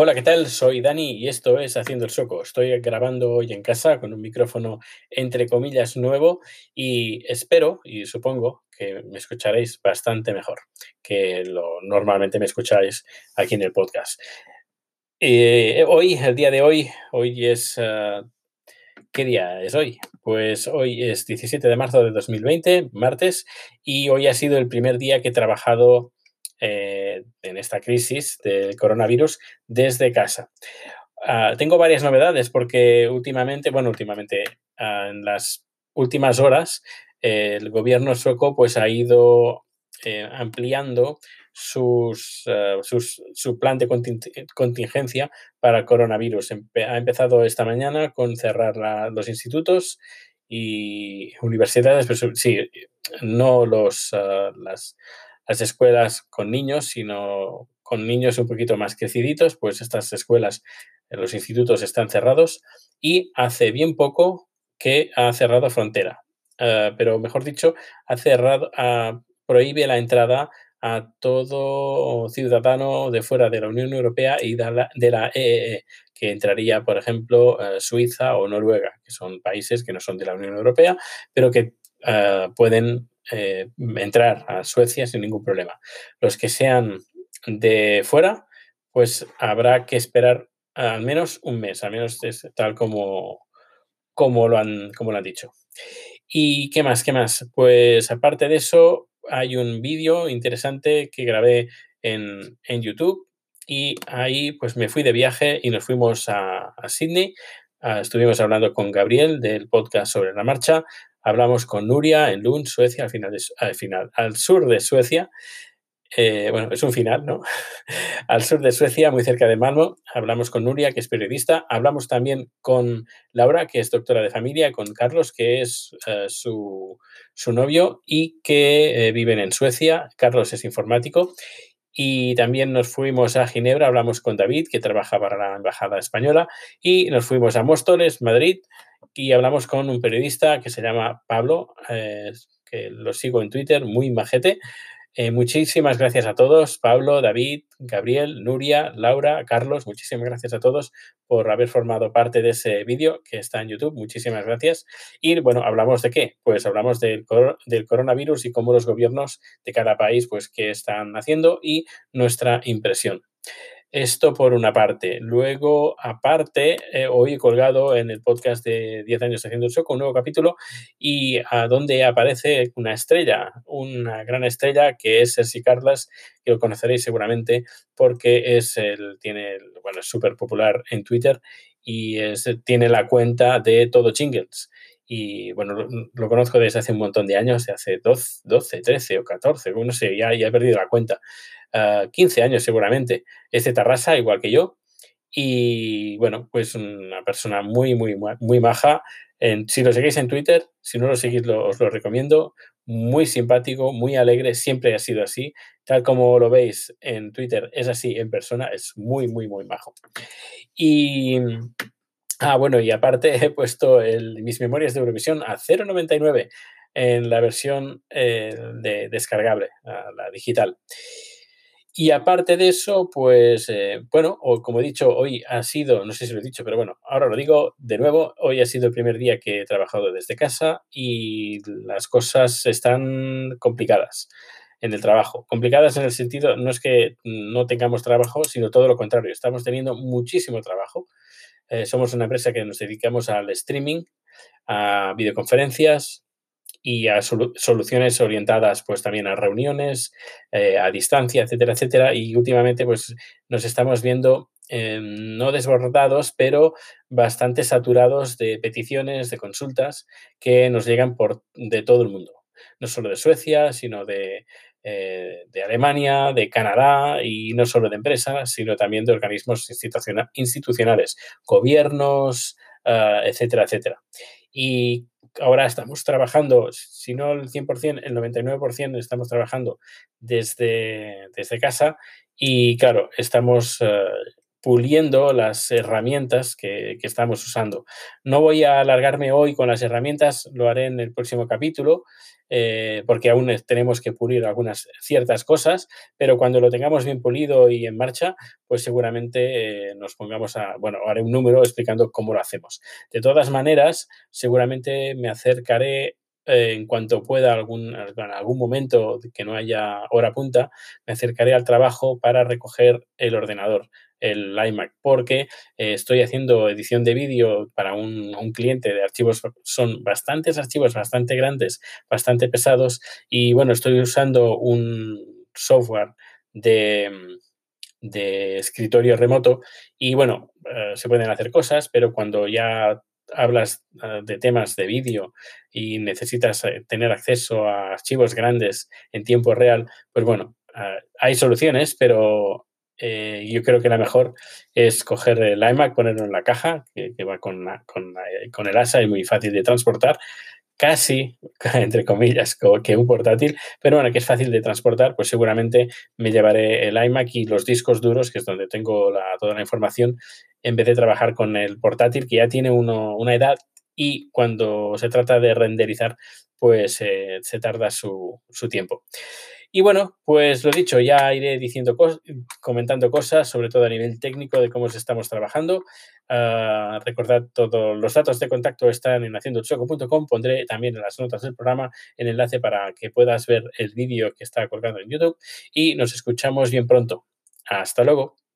Hola, ¿qué tal? Soy Dani y esto es Haciendo el Soco. Estoy grabando hoy en casa con un micrófono entre comillas nuevo y espero y supongo que me escucharéis bastante mejor que lo normalmente me escucháis aquí en el podcast. Eh, hoy, el día de hoy, hoy es... ah, ¿Qué día es hoy? Pues hoy es 17 de marzo de 2020, martes, y hoy ha sido el primer día que he trabajado eh, en esta crisis del coronavirus desde casa. Ah, tengo varias novedades porque últimamente, bueno, últimamente, ah, en las últimas horas, el gobierno sueco pues ha ido eh, ampliando ah, sus- su plan de contin- contingencia para coronavirus. Ha empezado esta mañana con cerrar los institutos y universidades, pues sí, no los, las, las escuelas con niños, sino con niños un poquito más creciditos, pues estas escuelas, eh, los institutos están cerrados y hace bien poco que ha cerrado frontera. Ah, pero mejor dicho, ha cerrado, ah, prohíbe la entrada a todo ciudadano de fuera de la Unión Europea y de la, de la EEE, que entraría, por ejemplo, eh, Suiza o Noruega, que son países que no son de la Unión Europea, pero que pueden eh, entrar a Suecia sin ningún problema. Los que sean de fuera, pues habrá que esperar al menos un mes, al menos es tal como, como, lo han, como lo han dicho. ¿Y qué más? ¿Qué más? Pues aparte de eso, hay un vídeo interesante que grabé en, en YouTube y ahí pues me fui de viaje y nos fuimos a, a Sydney. Ah, estuvimos hablando con Gabriel del podcast sobre la marcha. Hablamos con Nuria en Lund, Suecia, al final, al final, al sur de Suecia. Eh, bueno, es un final, ¿no? Al sur de Suecia, muy cerca de Malmo. Hablamos con Nuria, que es periodista. Hablamos también con Laura, que es doctora de familia, con Carlos, que es eh, su, su novio y que eh, viven en Suecia. Carlos es informático. Y también nos fuimos a Ginebra, hablamos con David, que trabaja para la Embajada Española, y nos fuimos a Móstoles, Madrid, y hablamos con un periodista que se llama Pablo, eh, que lo sigo en Twitter, muy majete. Eh, muchísimas gracias a todos, Pablo, David, Gabriel, Nuria, Laura, Carlos, muchísimas gracias a todos por haber formado parte de ese vídeo que está en YouTube. Muchísimas gracias. Y bueno, hablamos de qué? Pues hablamos del, del coronavirus y cómo los gobiernos de cada país, pues, qué están haciendo y nuestra impresión. Esto por una parte. Luego, aparte, eh, hoy he colgado en el podcast de 10 años haciendo el show un nuevo capítulo y a donde aparece una estrella, una gran estrella que es Sergi Carlas, que lo conoceréis seguramente porque es el, tiene, el- bueno, es súper popular en Twitter y es, tiene la cuenta de Todo Jingles. Y bueno, lo, conozco desde hace un montón de años, hace 12, 12 13 o 14, no sé, ya, ya he perdido la cuenta. Ah, 15 años seguramente. Es de Tarrasa, igual que yo. Y bueno, pues una persona muy, muy, muy maja. Si lo seguís en Twitter, si no lo seguís, os lo recomiendo. Muy simpático, muy alegre, siempre ha sido así. Tal como lo veis en Twitter, es así en persona, es muy, muy, muy majo. Y, ah, bueno, y aparte he puesto mis memorias de Eurovisión a 0,99 en la versión eh, de descargable, la digital. Y aparte de eso, pues, eh, bueno, o como he dicho, hoy ha sido, no sé si lo he dicho, pero bueno, ahora lo digo de nuevo, hoy ha sido el primer día que he trabajado desde casa y las cosas están complicadas en el trabajo. Complicadas en el sentido, no es que no tengamos trabajo, sino todo lo contrario, estamos teniendo muchísimo trabajo. Eh, somos una empresa que nos dedicamos al streaming, a videoconferencias y a solu- soluciones orientadas pues también a reuniones, eh, a distancia, etcétera, etcétera. Y últimamente pues nos estamos viendo eh, no desbordados, pero bastante saturados de peticiones, de consultas que nos llegan por, de todo el mundo. No solo de Suecia, sino de, eh, de Alemania, de Canadá y no solo de empresas, sino también de organismos instituciona- institucionales, gobiernos, ah, etcétera, etcétera. Y ahora estamos trabajando, si no el 100%, el 99% estamos trabajando desde, desde casa y claro, estamos, eh, puliendo las herramientas que, estamos usando. No voy a alargarme hoy con las herramientas, lo haré en el próximo capítulo, eh, porque aún tenemos que pulir algunas ciertas cosas, pero cuando lo tengamos bien pulido y en marcha, pues seguramente eh, nos pongamos a, bueno, haré un número explicando cómo lo hacemos. De todas maneras, seguramente me acercaré eh, en cuanto pueda, algún, en algún momento que no haya hora punta, me acercaré al trabajo para recoger el ordenador, el iMac, porque eh, estoy haciendo edición de vídeo para un, cliente de archivos, son bastantes archivos, bastante grandes, bastante pesados, y bueno, estoy usando un software de, de escritorio remoto y bueno, eh, se pueden hacer cosas, pero cuando ya hablas ah, de temas de vídeo y necesitas eh, tener acceso a archivos grandes en tiempo real, pues bueno, ah, hay soluciones, pero eh, yo creo que la mejor es coger el iMac, ponerlo en la caja, que, va con, con, con, el ASA y muy fácil de transportar, casi, entre comillas, que un portátil, pero bueno, que es fácil de transportar, pues seguramente me llevaré el iMac y los discos duros, que es donde tengo toda la información, en vez de trabajar con el portátil, que ya tiene una edad y cuando se trata de renderizar, pues eh, se tarda su, su tiempo. Y bueno, pues lo dicho, ya iré diciendo comentando cosas, sobre todo a nivel técnico de cómo estamos trabajando. Uh, recordad, todos los datos de contacto están en haciendochoco.com. Pondré también en las notas del programa el enlace para que puedas ver el vídeo que está colgado en YouTube. Y nos escuchamos bien pronto. Hasta luego.